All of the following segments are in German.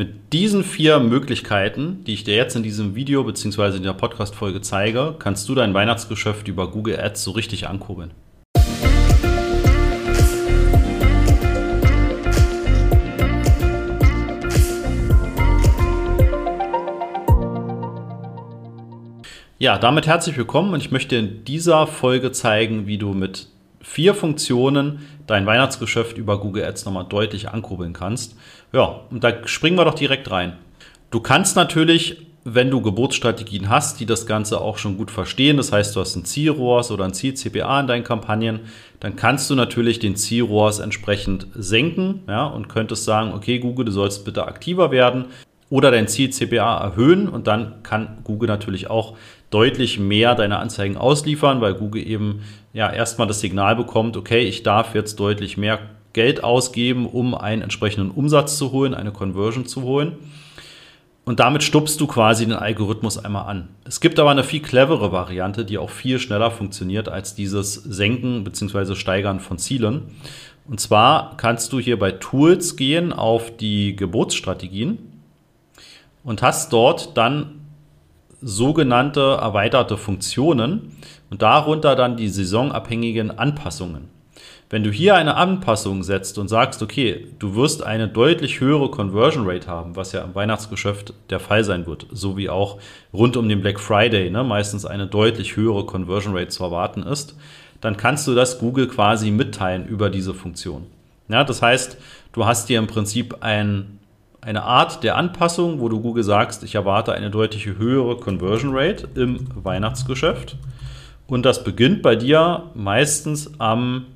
Mit diesen vier Möglichkeiten, die ich dir jetzt in diesem Video bzw. in der Podcast-Folge zeige, kannst du dein Weihnachtsgeschäft über Google Ads so richtig ankurbeln. Ja, damit herzlich willkommen und ich möchte in dieser Folge zeigen, wie du mit vier Funktionen dein Weihnachtsgeschäft über Google Ads nochmal deutlich ankurbeln kannst. Ja, und da springen wir doch direkt rein. Du kannst natürlich, wenn du Geburtsstrategien hast, die das Ganze auch schon gut verstehen, das heißt, du hast ein Zielrohrs oder ein Ziel-CPA in deinen Kampagnen, dann kannst du natürlich den Zielrohrs entsprechend senken ja, und könntest sagen, okay, Google, du sollst bitte aktiver werden oder dein Ziel-CPA erhöhen und dann kann Google natürlich auch deutlich mehr deine Anzeigen ausliefern, weil Google eben ja erstmal das Signal bekommt, okay, ich darf jetzt deutlich mehr Geld ausgeben, um einen entsprechenden Umsatz zu holen, eine Conversion zu holen. Und damit stupst du quasi den Algorithmus einmal an. Es gibt aber eine viel clevere Variante, die auch viel schneller funktioniert als dieses Senken bzw. Steigern von Zielen. Und zwar kannst du hier bei Tools gehen auf die Geburtsstrategien und hast dort dann sogenannte erweiterte Funktionen und darunter dann die saisonabhängigen Anpassungen. Wenn du hier eine Anpassung setzt und sagst, okay, du wirst eine deutlich höhere Conversion Rate haben, was ja im Weihnachtsgeschäft der Fall sein wird, so wie auch rund um den Black Friday ne, meistens eine deutlich höhere Conversion Rate zu erwarten ist, dann kannst du das Google quasi mitteilen über diese Funktion. Ja, das heißt, du hast hier im Prinzip ein eine Art der Anpassung, wo du Google sagst, ich erwarte eine deutlich höhere Conversion Rate im Weihnachtsgeschäft. Und das beginnt bei dir meistens am,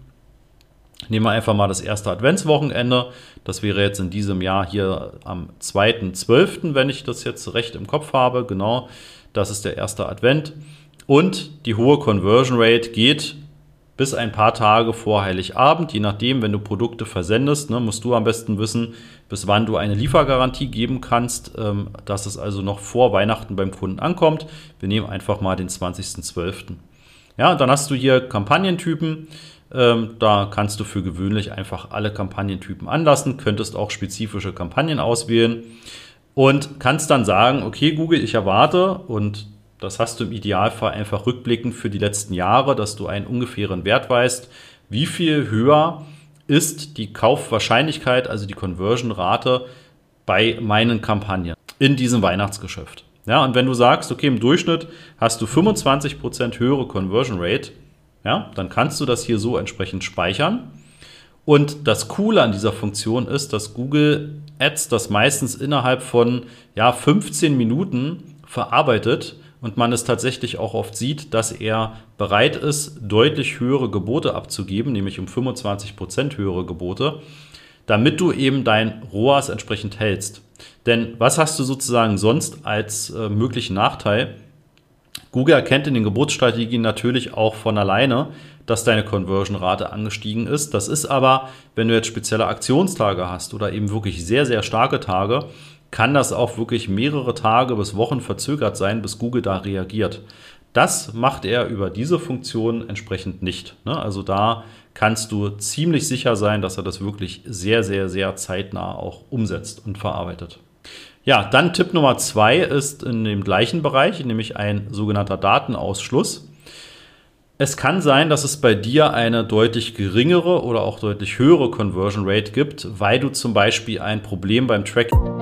nehmen wir einfach mal das erste Adventswochenende. Das wäre jetzt in diesem Jahr hier am 2.12., wenn ich das jetzt recht im Kopf habe. Genau, das ist der erste Advent. Und die hohe Conversion Rate geht bis ein paar Tage vor Heiligabend. Je nachdem, wenn du Produkte versendest, ne, musst du am besten wissen, bis wann du eine Liefergarantie geben kannst, ähm, dass es also noch vor Weihnachten beim Kunden ankommt. Wir nehmen einfach mal den 20.12. Ja, dann hast du hier Kampagnentypen. Ähm, da kannst du für gewöhnlich einfach alle Kampagnentypen anlassen, könntest auch spezifische Kampagnen auswählen und kannst dann sagen, okay Google, ich erwarte und das hast du im Idealfall einfach rückblickend für die letzten Jahre, dass du einen ungefähren Wert weißt, wie viel höher ist die Kaufwahrscheinlichkeit, also die Conversion-Rate bei meinen Kampagnen in diesem Weihnachtsgeschäft. Ja, und wenn du sagst, okay, im Durchschnitt hast du 25% höhere Conversion Rate, ja, dann kannst du das hier so entsprechend speichern. Und das Coole an dieser Funktion ist, dass Google Ads das meistens innerhalb von ja, 15 Minuten verarbeitet und man es tatsächlich auch oft sieht, dass er bereit ist, deutlich höhere Gebote abzugeben, nämlich um 25 Prozent höhere Gebote, damit du eben dein ROAS entsprechend hältst. Denn was hast du sozusagen sonst als äh, möglichen Nachteil? Google erkennt in den Geburtsstrategien natürlich auch von alleine, dass deine Conversion-Rate angestiegen ist. Das ist aber, wenn du jetzt spezielle Aktionstage hast oder eben wirklich sehr, sehr starke Tage, kann das auch wirklich mehrere Tage bis Wochen verzögert sein, bis Google da reagiert. Das macht er über diese Funktion entsprechend nicht. Ne? Also da kannst du ziemlich sicher sein, dass er das wirklich sehr, sehr, sehr zeitnah auch umsetzt und verarbeitet. Ja, dann Tipp Nummer zwei ist in dem gleichen Bereich, nämlich ein sogenannter Datenausschluss. Es kann sein, dass es bei dir eine deutlich geringere oder auch deutlich höhere Conversion Rate gibt, weil du zum Beispiel ein Problem beim Tracking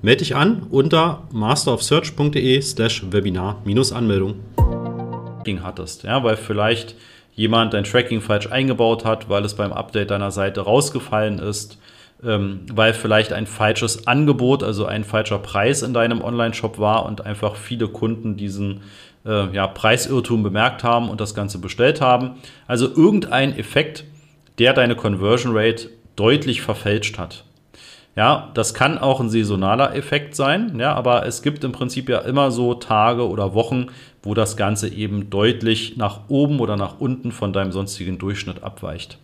Melde dich an unter masterofsearch.de slash Webinar-Anmeldung. hattest, ja, weil vielleicht jemand dein Tracking falsch eingebaut hat, weil es beim Update deiner Seite rausgefallen ist, ähm, weil vielleicht ein falsches Angebot, also ein falscher Preis in deinem Online-Shop war und einfach viele Kunden diesen äh, ja, Preisirrtum bemerkt haben und das Ganze bestellt haben. Also irgendein Effekt, der deine Conversion Rate deutlich verfälscht hat. Ja, das kann auch ein saisonaler Effekt sein, ja, aber es gibt im Prinzip ja immer so Tage oder Wochen, wo das Ganze eben deutlich nach oben oder nach unten von deinem sonstigen Durchschnitt abweicht.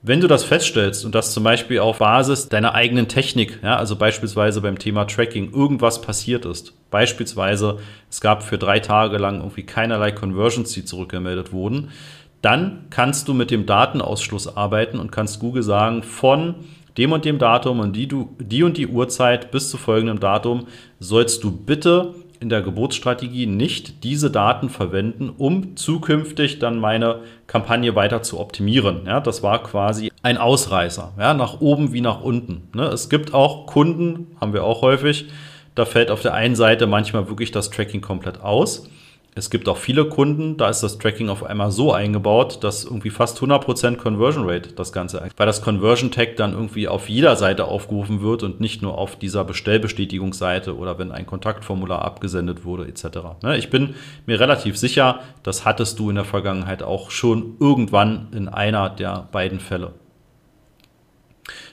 Wenn du das feststellst und das zum Beispiel auf Basis deiner eigenen Technik, ja, also beispielsweise beim Thema Tracking, irgendwas passiert ist, beispielsweise es gab für drei Tage lang irgendwie keinerlei Conversions, die zurückgemeldet wurden, dann kannst du mit dem Datenausschluss arbeiten und kannst Google sagen, von dem und dem Datum und die, du, die und die Uhrzeit bis zu folgendem Datum sollst du bitte in der Geburtsstrategie nicht diese Daten verwenden, um zukünftig dann meine Kampagne weiter zu optimieren. Ja, das war quasi ein Ausreißer, ja, nach oben wie nach unten. Ne? Es gibt auch Kunden, haben wir auch häufig, da fällt auf der einen Seite manchmal wirklich das Tracking komplett aus. Es gibt auch viele Kunden, da ist das Tracking auf einmal so eingebaut, dass irgendwie fast 100% Conversion Rate das Ganze, weil das Conversion Tag dann irgendwie auf jeder Seite aufgerufen wird und nicht nur auf dieser Bestellbestätigungsseite oder wenn ein Kontaktformular abgesendet wurde etc. Ne, ich bin mir relativ sicher, das hattest du in der Vergangenheit auch schon irgendwann in einer der beiden Fälle.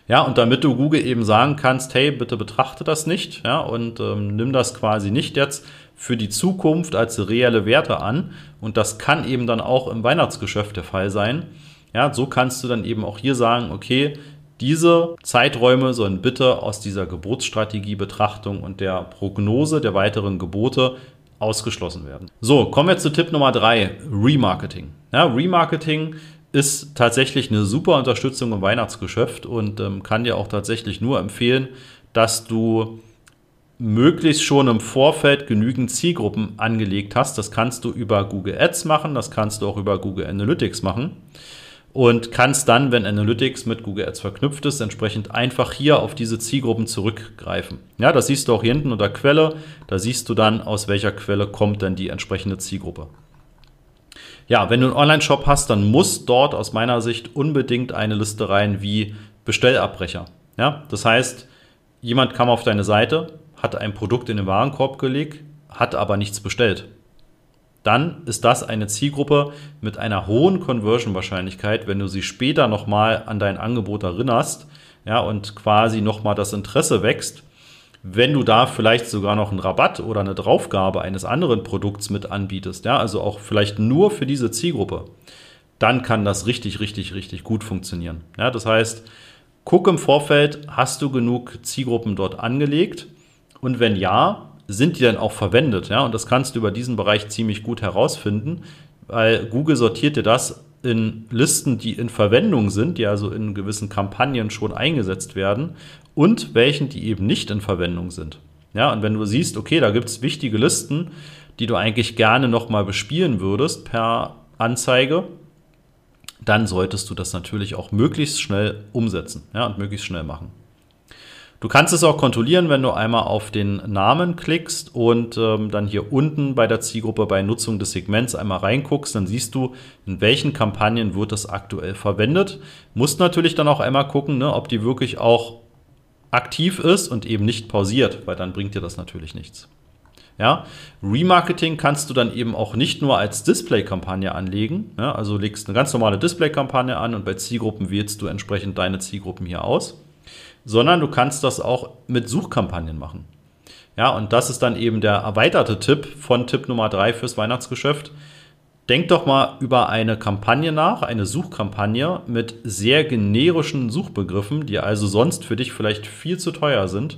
Ja, und damit du Google eben sagen kannst, hey, bitte betrachte das nicht, ja, und ähm, nimm das quasi nicht jetzt für die Zukunft als reelle Werte an. Und das kann eben dann auch im Weihnachtsgeschäft der Fall sein. Ja, so kannst du dann eben auch hier sagen, okay, diese Zeiträume sollen bitte aus dieser Geburtsstrategie-Betrachtung und der Prognose der weiteren Gebote ausgeschlossen werden. So, kommen wir zu Tipp Nummer drei: Remarketing. Ja, Remarketing ist tatsächlich eine super Unterstützung im Weihnachtsgeschäft und ähm, kann dir auch tatsächlich nur empfehlen, dass du möglichst schon im Vorfeld genügend Zielgruppen angelegt hast. Das kannst du über Google Ads machen, das kannst du auch über Google Analytics machen und kannst dann, wenn Analytics mit Google Ads verknüpft ist, entsprechend einfach hier auf diese Zielgruppen zurückgreifen. Ja, das siehst du auch hier hinten unter Quelle. Da siehst du dann, aus welcher Quelle kommt denn die entsprechende Zielgruppe. Ja, wenn du einen Online-Shop hast, dann muss dort aus meiner Sicht unbedingt eine Liste rein wie Bestellabbrecher. Ja, das heißt, jemand kam auf deine Seite, hat ein Produkt in den Warenkorb gelegt, hat aber nichts bestellt. Dann ist das eine Zielgruppe mit einer hohen Conversion-Wahrscheinlichkeit, wenn du sie später nochmal an dein Angebot erinnerst ja, und quasi nochmal das Interesse wächst. Wenn du da vielleicht sogar noch einen Rabatt oder eine Draufgabe eines anderen Produkts mit anbietest, ja, also auch vielleicht nur für diese Zielgruppe, dann kann das richtig, richtig, richtig gut funktionieren. Ja, das heißt, guck im Vorfeld, hast du genug Zielgruppen dort angelegt? Und wenn ja, sind die dann auch verwendet? Ja? Und das kannst du über diesen Bereich ziemlich gut herausfinden, weil Google sortiert dir das in Listen, die in Verwendung sind, die also in gewissen Kampagnen schon eingesetzt werden und welchen, die eben nicht in Verwendung sind. Ja, und wenn du siehst, okay, da gibt es wichtige Listen, die du eigentlich gerne nochmal bespielen würdest per Anzeige, dann solltest du das natürlich auch möglichst schnell umsetzen ja, und möglichst schnell machen. Du kannst es auch kontrollieren, wenn du einmal auf den Namen klickst und ähm, dann hier unten bei der Zielgruppe bei Nutzung des Segments einmal reinguckst, dann siehst du, in welchen Kampagnen wird das aktuell verwendet. Musst natürlich dann auch einmal gucken, ne, ob die wirklich auch aktiv ist und eben nicht pausiert, weil dann bringt dir das natürlich nichts. Ja, Remarketing kannst du dann eben auch nicht nur als Display-Kampagne anlegen. Ja, also legst eine ganz normale Display-Kampagne an und bei Zielgruppen wählst du entsprechend deine Zielgruppen hier aus sondern du kannst das auch mit Suchkampagnen machen. Ja, und das ist dann eben der erweiterte Tipp von Tipp Nummer drei fürs Weihnachtsgeschäft. Denk doch mal über eine Kampagne nach, eine Suchkampagne mit sehr generischen Suchbegriffen, die also sonst für dich vielleicht viel zu teuer sind.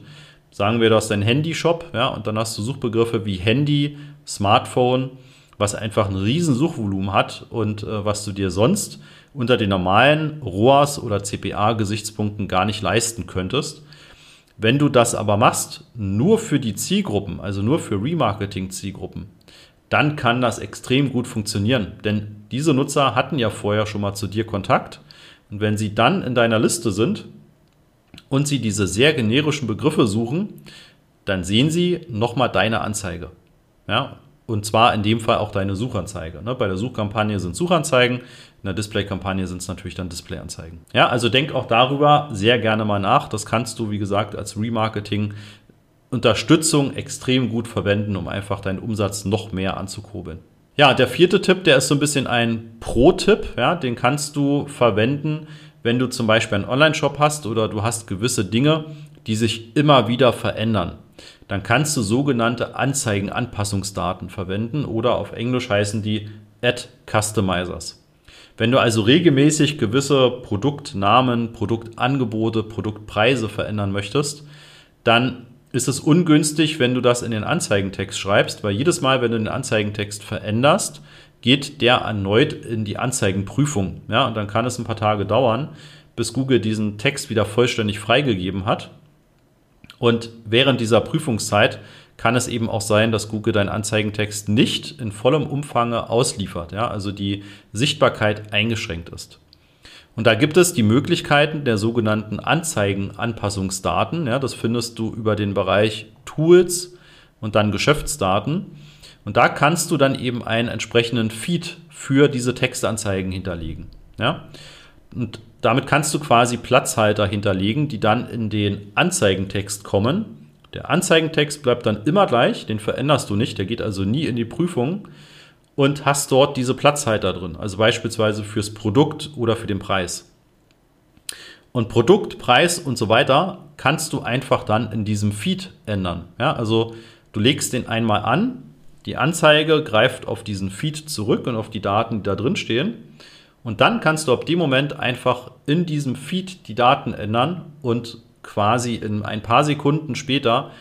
Sagen wir, du hast einen Handyshop, ja, und dann hast du Suchbegriffe wie Handy, Smartphone, was einfach ein riesen Suchvolumen hat und äh, was du dir sonst unter den normalen ROAS oder CPA-Gesichtspunkten gar nicht leisten könntest. Wenn du das aber machst, nur für die Zielgruppen, also nur für Remarketing-Zielgruppen, dann kann das extrem gut funktionieren. Denn diese Nutzer hatten ja vorher schon mal zu dir Kontakt. Und wenn sie dann in deiner Liste sind und sie diese sehr generischen Begriffe suchen, dann sehen sie nochmal deine Anzeige. Ja, und zwar in dem Fall auch deine Suchanzeige. Ne? Bei der Suchkampagne sind Suchanzeigen, in der Displaykampagne sind es natürlich dann Displayanzeigen. Ja, also denk auch darüber sehr gerne mal nach. Das kannst du, wie gesagt, als Remarketing Unterstützung extrem gut verwenden, um einfach deinen Umsatz noch mehr anzukurbeln. Ja, der vierte Tipp, der ist so ein bisschen ein Pro-Tipp. Ja, den kannst du verwenden, wenn du zum Beispiel einen Online-Shop hast oder du hast gewisse Dinge, die sich immer wieder verändern. Dann kannst du sogenannte Anzeigenanpassungsdaten verwenden oder auf Englisch heißen die Ad Customizers. Wenn du also regelmäßig gewisse Produktnamen, Produktangebote, Produktpreise verändern möchtest, dann ist es ungünstig, wenn du das in den Anzeigentext schreibst, weil jedes Mal, wenn du den Anzeigentext veränderst, geht der erneut in die Anzeigenprüfung. Ja, und dann kann es ein paar Tage dauern, bis Google diesen Text wieder vollständig freigegeben hat. Und während dieser Prüfungszeit kann es eben auch sein, dass Google deinen Anzeigentext nicht in vollem Umfang ausliefert, ja, also die Sichtbarkeit eingeschränkt ist. Und da gibt es die Möglichkeiten der sogenannten Anzeigenanpassungsdaten. Ja, das findest du über den Bereich Tools und dann Geschäftsdaten. Und da kannst du dann eben einen entsprechenden Feed für diese Textanzeigen hinterlegen. Ja? Und damit kannst du quasi Platzhalter hinterlegen, die dann in den Anzeigentext kommen. Der Anzeigentext bleibt dann immer gleich, den veränderst du nicht, der geht also nie in die Prüfung und hast dort diese Platzhalter drin, also beispielsweise fürs Produkt oder für den Preis. Und Produkt, Preis und so weiter kannst du einfach dann in diesem Feed ändern. Ja, also du legst den einmal an, die Anzeige greift auf diesen Feed zurück und auf die Daten, die da drin stehen. Und dann kannst du ab dem Moment einfach in diesem Feed die Daten ändern und quasi in ein paar Sekunden später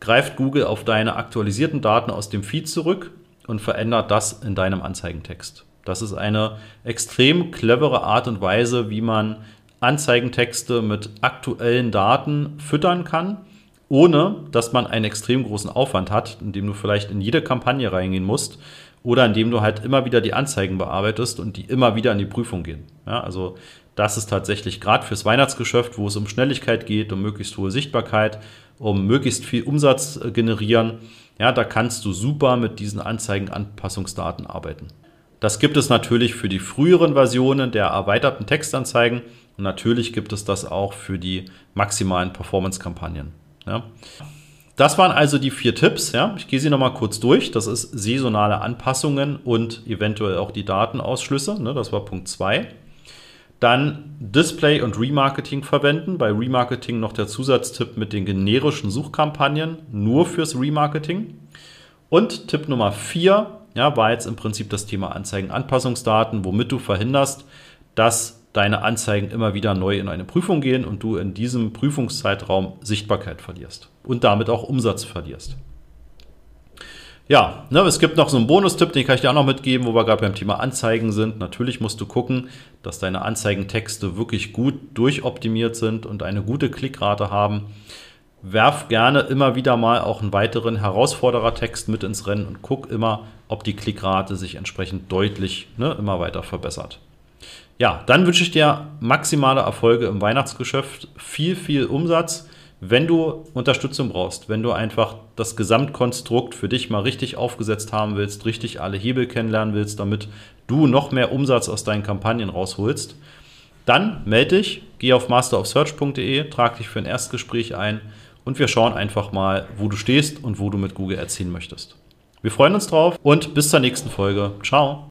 greift Google auf deine aktualisierten Daten aus dem Feed zurück und verändert das in deinem Anzeigentext. Das ist eine extrem clevere Art und Weise, wie man Anzeigentexte mit aktuellen Daten füttern kann, ohne dass man einen extrem großen Aufwand hat, indem du vielleicht in jede Kampagne reingehen musst oder indem du halt immer wieder die Anzeigen bearbeitest und die immer wieder in die Prüfung gehen. Ja, also das ist tatsächlich gerade fürs Weihnachtsgeschäft, wo es um Schnelligkeit geht, um möglichst hohe Sichtbarkeit, um möglichst viel Umsatz äh, generieren, ja, da kannst du super mit diesen Anzeigenanpassungsdaten arbeiten. Das gibt es natürlich für die früheren Versionen der erweiterten Textanzeigen und natürlich gibt es das auch für die maximalen Performance-Kampagnen. Ja. Das waren also die vier Tipps. Ja. Ich gehe sie nochmal kurz durch. Das ist saisonale Anpassungen und eventuell auch die Datenausschlüsse. Ne, das war Punkt 2. Dann Display und Remarketing verwenden. Bei Remarketing noch der Zusatztipp mit den generischen Suchkampagnen, nur fürs Remarketing. Und Tipp Nummer 4 ja, war jetzt im Prinzip das Thema Anzeigenanpassungsdaten, womit du verhinderst, dass deine Anzeigen immer wieder neu in eine Prüfung gehen und du in diesem Prüfungszeitraum Sichtbarkeit verlierst und damit auch Umsatz verlierst. Ja, ne, es gibt noch so einen Bonustipp, den kann ich dir auch noch mitgeben, wo wir gerade beim Thema Anzeigen sind. Natürlich musst du gucken, dass deine Anzeigentexte wirklich gut durchoptimiert sind und eine gute Klickrate haben. Werf gerne immer wieder mal auch einen weiteren Herausforderertext mit ins Rennen und guck immer, ob die Klickrate sich entsprechend deutlich ne, immer weiter verbessert. Ja, dann wünsche ich dir maximale Erfolge im Weihnachtsgeschäft, viel, viel Umsatz wenn du Unterstützung brauchst, wenn du einfach das Gesamtkonstrukt für dich mal richtig aufgesetzt haben willst, richtig alle Hebel kennenlernen willst, damit du noch mehr Umsatz aus deinen Kampagnen rausholst, dann melde dich, geh auf masterofsearch.de, trag dich für ein Erstgespräch ein und wir schauen einfach mal, wo du stehst und wo du mit Google erzielen möchtest. Wir freuen uns drauf und bis zur nächsten Folge. Ciao.